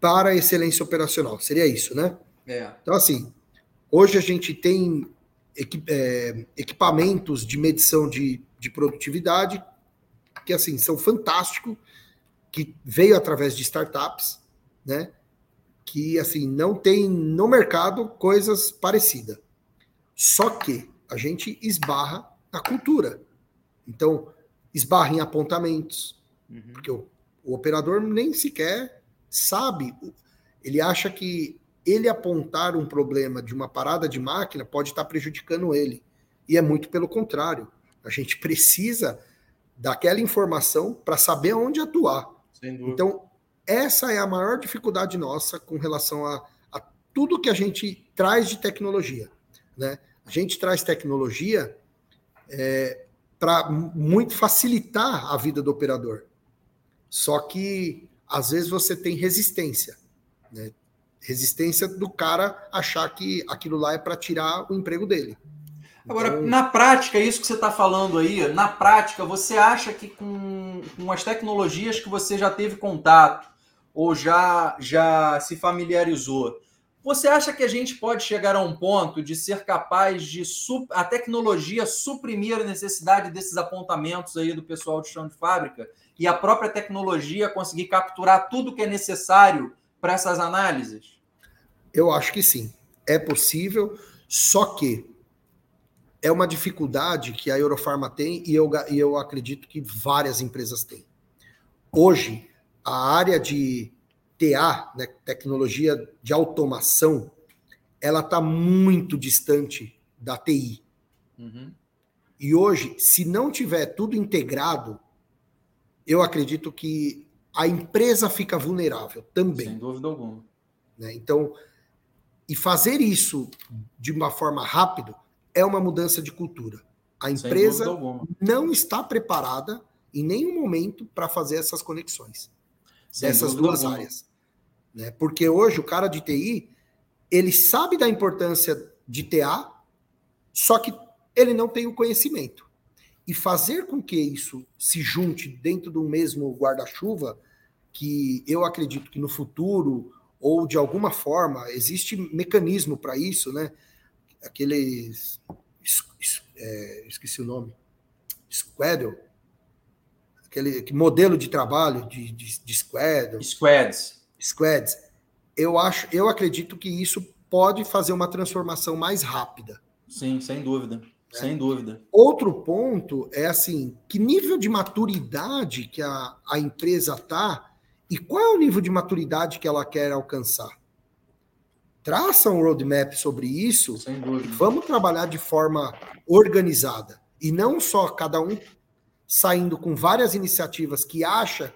para a excelência operacional? Seria isso, né? É. Então, assim, Hoje a gente tem é, equipamentos de medição de, de produtividade que assim são fantásticos, que veio através de startups, né? Que assim não tem no mercado coisas parecidas. Só que a gente esbarra na cultura. Então, esbarra em apontamentos, uhum. porque o, o operador nem sequer sabe. Ele acha que ele apontar um problema de uma parada de máquina pode estar prejudicando ele. E é muito pelo contrário. A gente precisa daquela informação para saber onde atuar. Então, essa é a maior dificuldade nossa com relação a, a tudo que a gente traz de tecnologia. Né? A gente traz tecnologia é, para muito facilitar a vida do operador. Só que, às vezes, você tem resistência. Né? Resistência do cara achar que aquilo lá é para tirar o emprego dele. Agora, então... na prática, isso que você está falando aí, na prática, você acha que com, com as tecnologias que você já teve contato ou já, já se familiarizou, Você acha que a gente pode chegar a um ponto de ser capaz de a tecnologia suprimir a necessidade desses apontamentos aí do pessoal de chão de fábrica e a própria tecnologia conseguir capturar tudo que é necessário para essas análises? Eu acho que sim. É possível, só que é uma dificuldade que a Eurofarma tem e eu, e eu acredito que várias empresas têm. Hoje, a área de TA, né, tecnologia de automação, ela está muito distante da TI. Uhum. E hoje, se não tiver tudo integrado, eu acredito que a empresa fica vulnerável também. Sem dúvida alguma. Né? Então, e fazer isso de uma forma rápida é uma mudança de cultura. A empresa não está preparada em nenhum momento para fazer essas conexões Sem dessas duas alguma. áreas. Né? Porque hoje o cara de TI, ele sabe da importância de TA, só que ele não tem o conhecimento. E fazer com que isso se junte dentro do mesmo guarda-chuva, que eu acredito que no futuro, ou de alguma forma, existe mecanismo para isso, né? aqueles. É, esqueci o nome. Squaddle. Aquele modelo de trabalho de, de, de Squaddle. Squads. Squads. Eu, acho, eu acredito que isso pode fazer uma transformação mais rápida. Sim, sem dúvida. É. Sem dúvida. Outro ponto é assim, que nível de maturidade que a, a empresa está e qual é o nível de maturidade que ela quer alcançar? traça um roadmap sobre isso, vamos trabalhar de forma organizada e não só cada um saindo com várias iniciativas que acha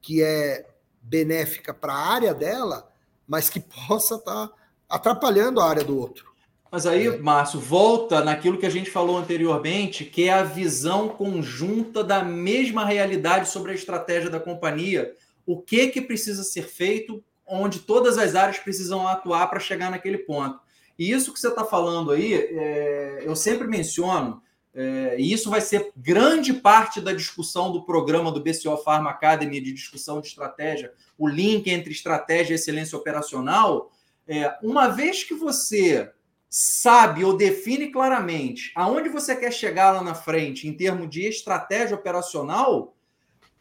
que é benéfica para a área dela, mas que [laughs] possa estar tá atrapalhando a área do outro. Mas aí, é. Márcio, volta naquilo que a gente falou anteriormente, que é a visão conjunta da mesma realidade sobre a estratégia da companhia. O que que precisa ser feito onde todas as áreas precisam atuar para chegar naquele ponto. E isso que você está falando aí, é, eu sempre menciono, é, e isso vai ser grande parte da discussão do programa do BCO Pharma Academy de discussão de estratégia, o link entre estratégia e excelência operacional. É, uma vez que você sabe ou define claramente aonde você quer chegar lá na frente em termos de estratégia operacional,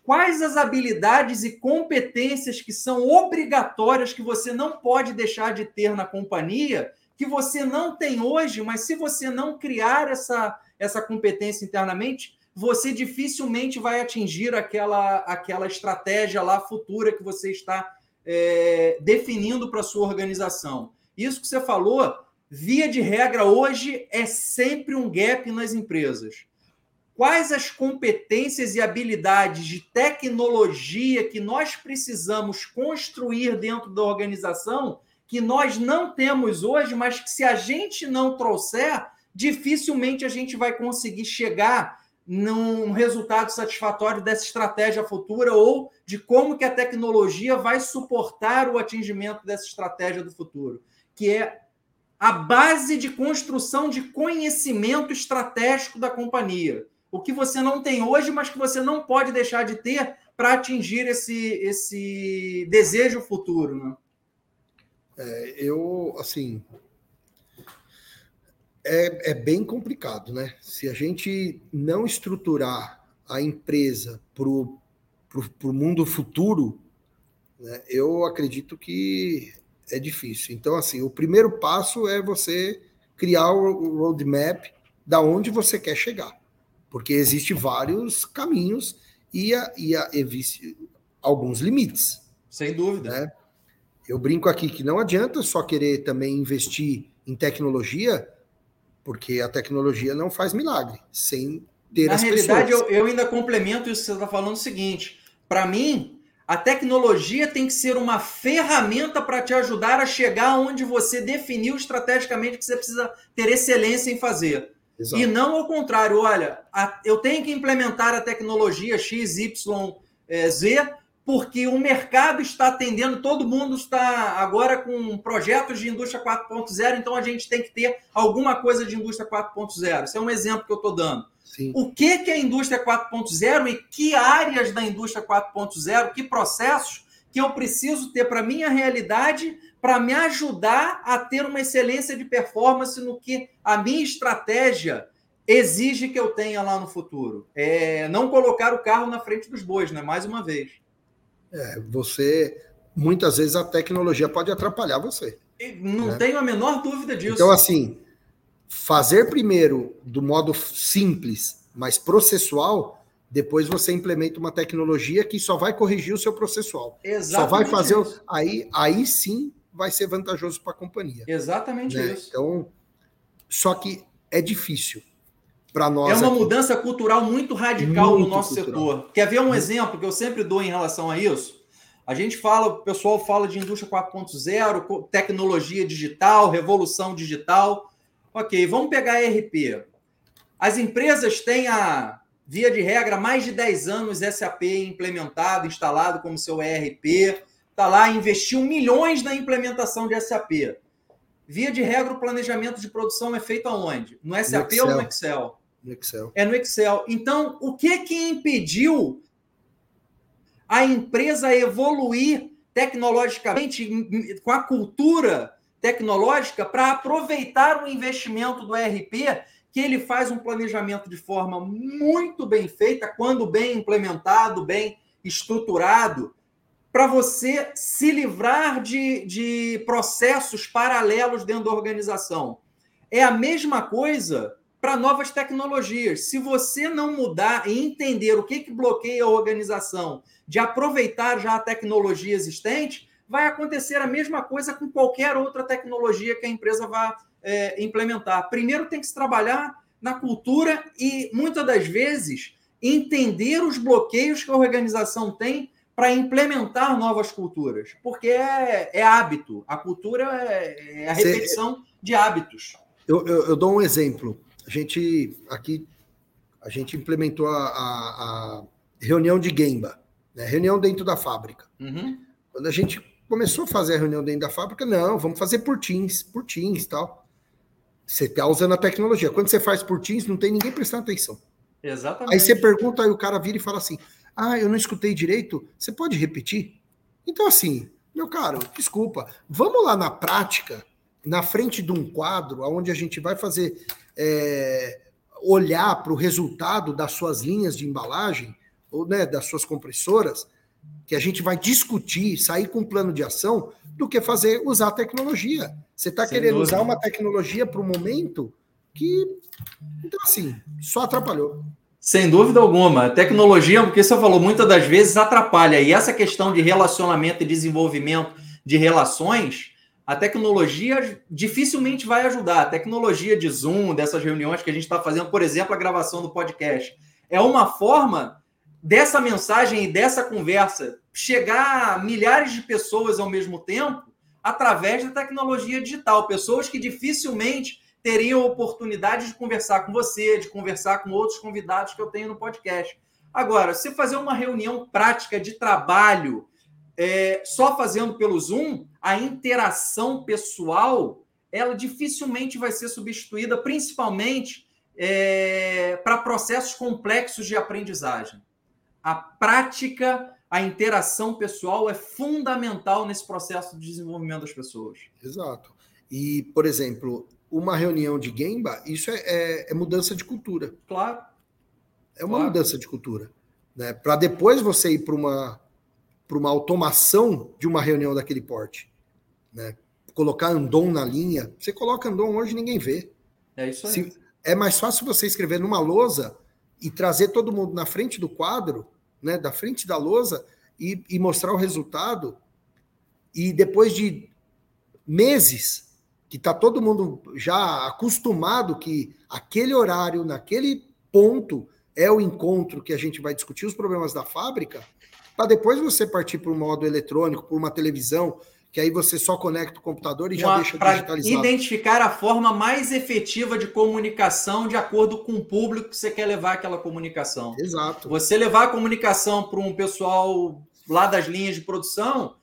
quais as habilidades e competências que são obrigatórias que você não pode deixar de ter na companhia, que você não tem hoje, mas se você não criar essa, essa competência internamente, você dificilmente vai atingir aquela, aquela estratégia lá futura que você está é, definindo para sua organização. Isso que você falou, via de regra, hoje é sempre um gap nas empresas quais as competências e habilidades de tecnologia que nós precisamos construir dentro da organização que nós não temos hoje, mas que se a gente não trouxer, dificilmente a gente vai conseguir chegar num resultado satisfatório dessa estratégia futura ou de como que a tecnologia vai suportar o atingimento dessa estratégia do futuro, que é a base de construção de conhecimento estratégico da companhia o que você não tem hoje, mas que você não pode deixar de ter para atingir esse, esse desejo futuro, né? É, eu, assim, é, é bem complicado, né? Se a gente não estruturar a empresa para o mundo futuro, né, eu acredito que é difícil. Então, assim, o primeiro passo é você criar o roadmap da onde você quer chegar porque existe vários caminhos e, a, e a, alguns limites. Sem dúvida. Né? Eu brinco aqui que não adianta só querer também investir em tecnologia, porque a tecnologia não faz milagre, sem ter Na as realidade, pessoas. Eu, eu ainda complemento isso que você está falando o seguinte: para mim, a tecnologia tem que ser uma ferramenta para te ajudar a chegar onde você definiu estrategicamente que você precisa ter excelência em fazer. Exato. E não ao contrário, olha, a, eu tenho que implementar a tecnologia XYZ porque o mercado está atendendo, todo mundo está agora com projetos de indústria 4.0, então a gente tem que ter alguma coisa de indústria 4.0. Esse é um exemplo que eu estou dando. Sim. O que, que é a indústria 4.0 e que áreas da indústria 4.0, que processos que eu preciso ter para minha realidade para me ajudar a ter uma excelência de performance no que a minha estratégia exige que eu tenha lá no futuro. É não colocar o carro na frente dos bois, né? Mais uma vez. É, você muitas vezes a tecnologia pode atrapalhar você. Não né? tenho a menor dúvida disso. Então, assim, fazer primeiro do modo simples, mas processual, depois você implementa uma tecnologia que só vai corrigir o seu processual. Exatamente. Só vai fazer. Isso. Aí, aí sim vai ser vantajoso para a companhia. Exatamente né? isso. Então, só que é difícil para nós. É uma aqui. mudança cultural muito radical muito no nosso cultural. setor. Quer ver um exemplo que eu sempre dou em relação a isso? A gente fala, o pessoal fala de indústria 4.0, tecnologia digital, revolução digital. Ok, vamos pegar a RP. As empresas têm a, via de regra, mais de 10 anos SAP implementado, instalado como seu ERP, está lá, investiu milhões na implementação de SAP. Via de regra, o planejamento de produção é feito aonde? No SAP no ou no Excel? No Excel. É no Excel. Então, o que que impediu a empresa evoluir tecnologicamente, com a cultura tecnológica, para aproveitar o investimento do ERP, que ele faz um planejamento de forma muito bem feita, quando bem implementado, bem estruturado, para você se livrar de, de processos paralelos dentro da organização. É a mesma coisa para novas tecnologias. Se você não mudar e entender o que, que bloqueia a organização de aproveitar já a tecnologia existente, vai acontecer a mesma coisa com qualquer outra tecnologia que a empresa vá é, implementar. Primeiro tem que se trabalhar na cultura e, muitas das vezes, entender os bloqueios que a organização tem para implementar novas culturas, porque é, é hábito. A cultura é, é a repetição Cê, de hábitos. Eu, eu, eu, dou um exemplo. A gente aqui a gente implementou a, a, a reunião de Gemba, né? reunião dentro da fábrica. Uhum. Quando a gente começou a fazer a reunião dentro da fábrica, não, vamos fazer por Teams, por Teams tal. Você está usando a tecnologia. Quando você faz por Teams, não tem ninguém prestando atenção. Exatamente. Aí você pergunta, aí o cara vira e fala assim: Ah, eu não escutei direito. Você pode repetir? Então, assim, meu caro, desculpa. Vamos lá na prática, na frente de um quadro, onde a gente vai fazer é, olhar para o resultado das suas linhas de embalagem, ou né, das suas compressoras, que a gente vai discutir, sair com um plano de ação, do que fazer usar a tecnologia. Você está querendo dúvida. usar uma tecnologia para o momento que. Então, assim, só atrapalhou. Sem dúvida alguma. A tecnologia, porque você falou, muitas das vezes atrapalha. E essa questão de relacionamento e desenvolvimento de relações a tecnologia dificilmente vai ajudar. A tecnologia de Zoom, dessas reuniões que a gente está fazendo, por exemplo, a gravação do podcast, é uma forma dessa mensagem e dessa conversa chegar a milhares de pessoas ao mesmo tempo através da tecnologia digital. Pessoas que dificilmente teriam oportunidade de conversar com você, de conversar com outros convidados que eu tenho no podcast. Agora, se fazer uma reunião prática de trabalho é, só fazendo pelo Zoom, a interação pessoal ela dificilmente vai ser substituída, principalmente é, para processos complexos de aprendizagem. A prática, a interação pessoal é fundamental nesse processo de desenvolvimento das pessoas. Exato. E, por exemplo, uma reunião de Gemba, isso é, é, é mudança de cultura. Claro. É uma claro. mudança de cultura. Né? Para depois você ir para uma para uma automação de uma reunião daquele porte. Né? Colocar Andon na linha, você coloca Andon hoje ninguém vê. É isso aí. Se, é mais fácil você escrever numa lousa e trazer todo mundo na frente do quadro, né, da frente da lousa, e, e mostrar o resultado. E depois de meses, que está todo mundo já acostumado que aquele horário, naquele ponto, é o encontro que a gente vai discutir os problemas da fábrica, para depois você partir para um modo eletrônico, por uma televisão, que aí você só conecta o computador e uma, já deixa digitalizado. Identificar a forma mais efetiva de comunicação de acordo com o público que você quer levar aquela comunicação. Exato. Você levar a comunicação para um pessoal lá das linhas de produção,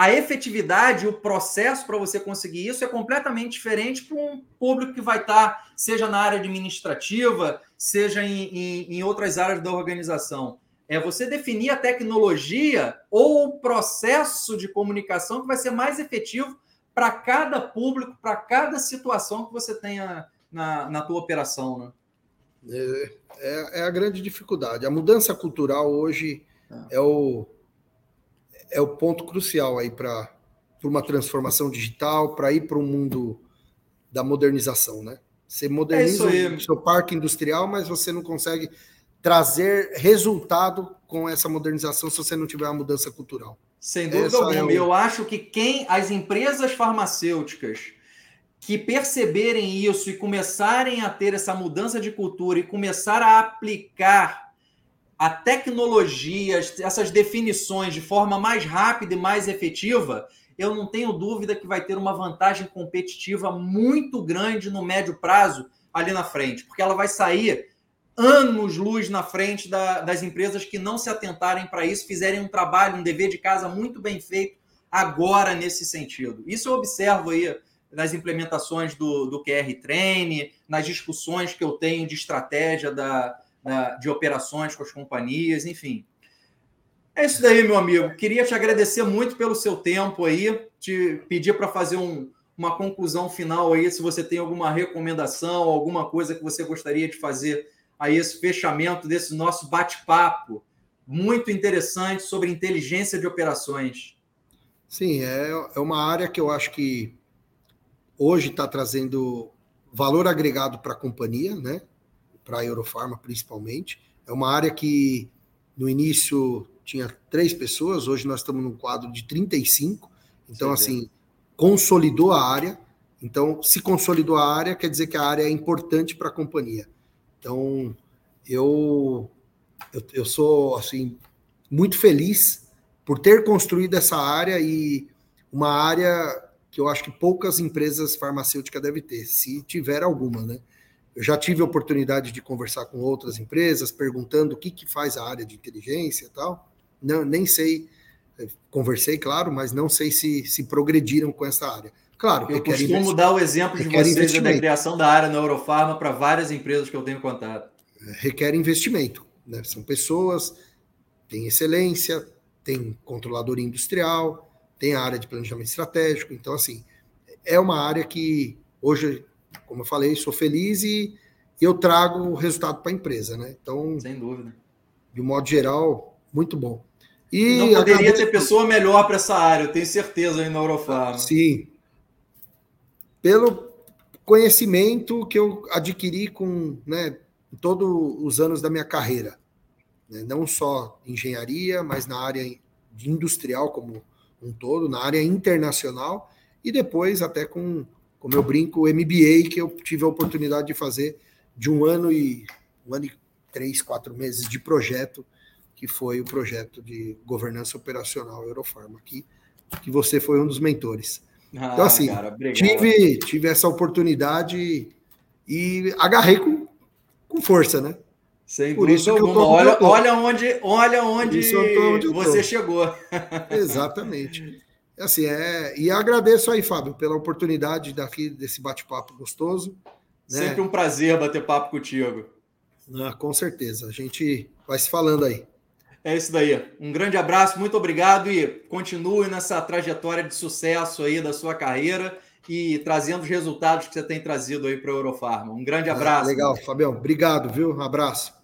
a efetividade, o processo para você conseguir isso é completamente diferente para um público que vai estar, seja na área administrativa, seja em, em, em outras áreas da organização É você definir a tecnologia ou o processo de comunicação que vai ser mais efetivo para cada público, para cada situação que você tenha na, na tua operação, né? É, é, é, a grande dificuldade. A mudança cultural hoje é, é o, é o ponto crucial aí para uma transformação digital, para ir para o mundo da modernização, né? Você moderniza é o seu parque industrial, mas você não consegue trazer resultado com essa modernização se você não tiver uma mudança cultural. Sem dúvida essa alguma. É. Eu acho que quem as empresas farmacêuticas que perceberem isso e começarem a ter essa mudança de cultura e começar a aplicar a tecnologia, essas definições de forma mais rápida e mais efetiva, eu não tenho dúvida que vai ter uma vantagem competitiva muito grande no médio prazo ali na frente, porque ela vai sair anos luz na frente da, das empresas que não se atentarem para isso, fizerem um trabalho, um dever de casa muito bem feito agora nesse sentido. Isso eu observo aí nas implementações do, do QR Train, nas discussões que eu tenho de estratégia da, da, de operações com as companhias, enfim. É isso daí, meu amigo. Queria te agradecer muito pelo seu tempo aí, te pedir para fazer um, uma conclusão final aí, se você tem alguma recomendação, alguma coisa que você gostaria de fazer a esse fechamento desse nosso bate-papo muito interessante sobre inteligência de operações. Sim, é, é uma área que eu acho que hoje está trazendo valor agregado para a companhia, né? Para a Eurofarma principalmente. É uma área que no início tinha três pessoas, hoje nós estamos num quadro de 35. Então, Sim, assim, consolidou a área. Então, se consolidou a área, quer dizer que a área é importante para a companhia. Então, eu, eu, eu sou assim muito feliz por ter construído essa área e uma área que eu acho que poucas empresas farmacêuticas devem ter, se tiver alguma, né? Eu já tive a oportunidade de conversar com outras empresas, perguntando o que, que faz a área de inteligência e tal. Não, nem sei, eh, conversei, claro, mas não sei se, se progrediram com essa área. Claro, eu costumo dar o exemplo de vocês da criação da área na Eurofarma para várias empresas que eu tenho contato. É, requer investimento. Né? São pessoas, tem excelência, tem controladoria industrial, tem a área de planejamento estratégico. Então, assim, é uma área que hoje, como eu falei, sou feliz e eu trago o resultado para a empresa, né? Então, sem dúvida. De um modo geral, muito bom. E não poderia ter pessoa melhor para essa área, eu tenho certeza aí na Eurofarma. Sim. Pelo conhecimento que eu adquiri com, né, todos os anos da minha carreira, né? não só engenharia, mas na área industrial como um todo, na área internacional, e depois até com, como eu brinco, o MBA, que eu tive a oportunidade de fazer de um ano e um ano e três, quatro meses de projeto, que foi o projeto de governança operacional Eurofarma, aqui, que você foi um dos mentores. Ah, então, assim, cara, tive, tive essa oportunidade e agarrei com, com força, né? Sem Por isso que olha, olha onde, olha onde, onde você chegou. Exatamente. [laughs] Assim, é, e agradeço aí, Fábio, pela oportunidade daqui desse bate-papo gostoso. Né? Sempre um prazer bater papo contigo. Ah, com certeza. A gente vai se falando aí. É isso daí. Um grande abraço, muito obrigado e continue nessa trajetória de sucesso aí da sua carreira e trazendo os resultados que você tem trazido aí para a Eurofarma. Um grande ah, abraço. Ah, legal, Fabião. Obrigado, viu? Um abraço.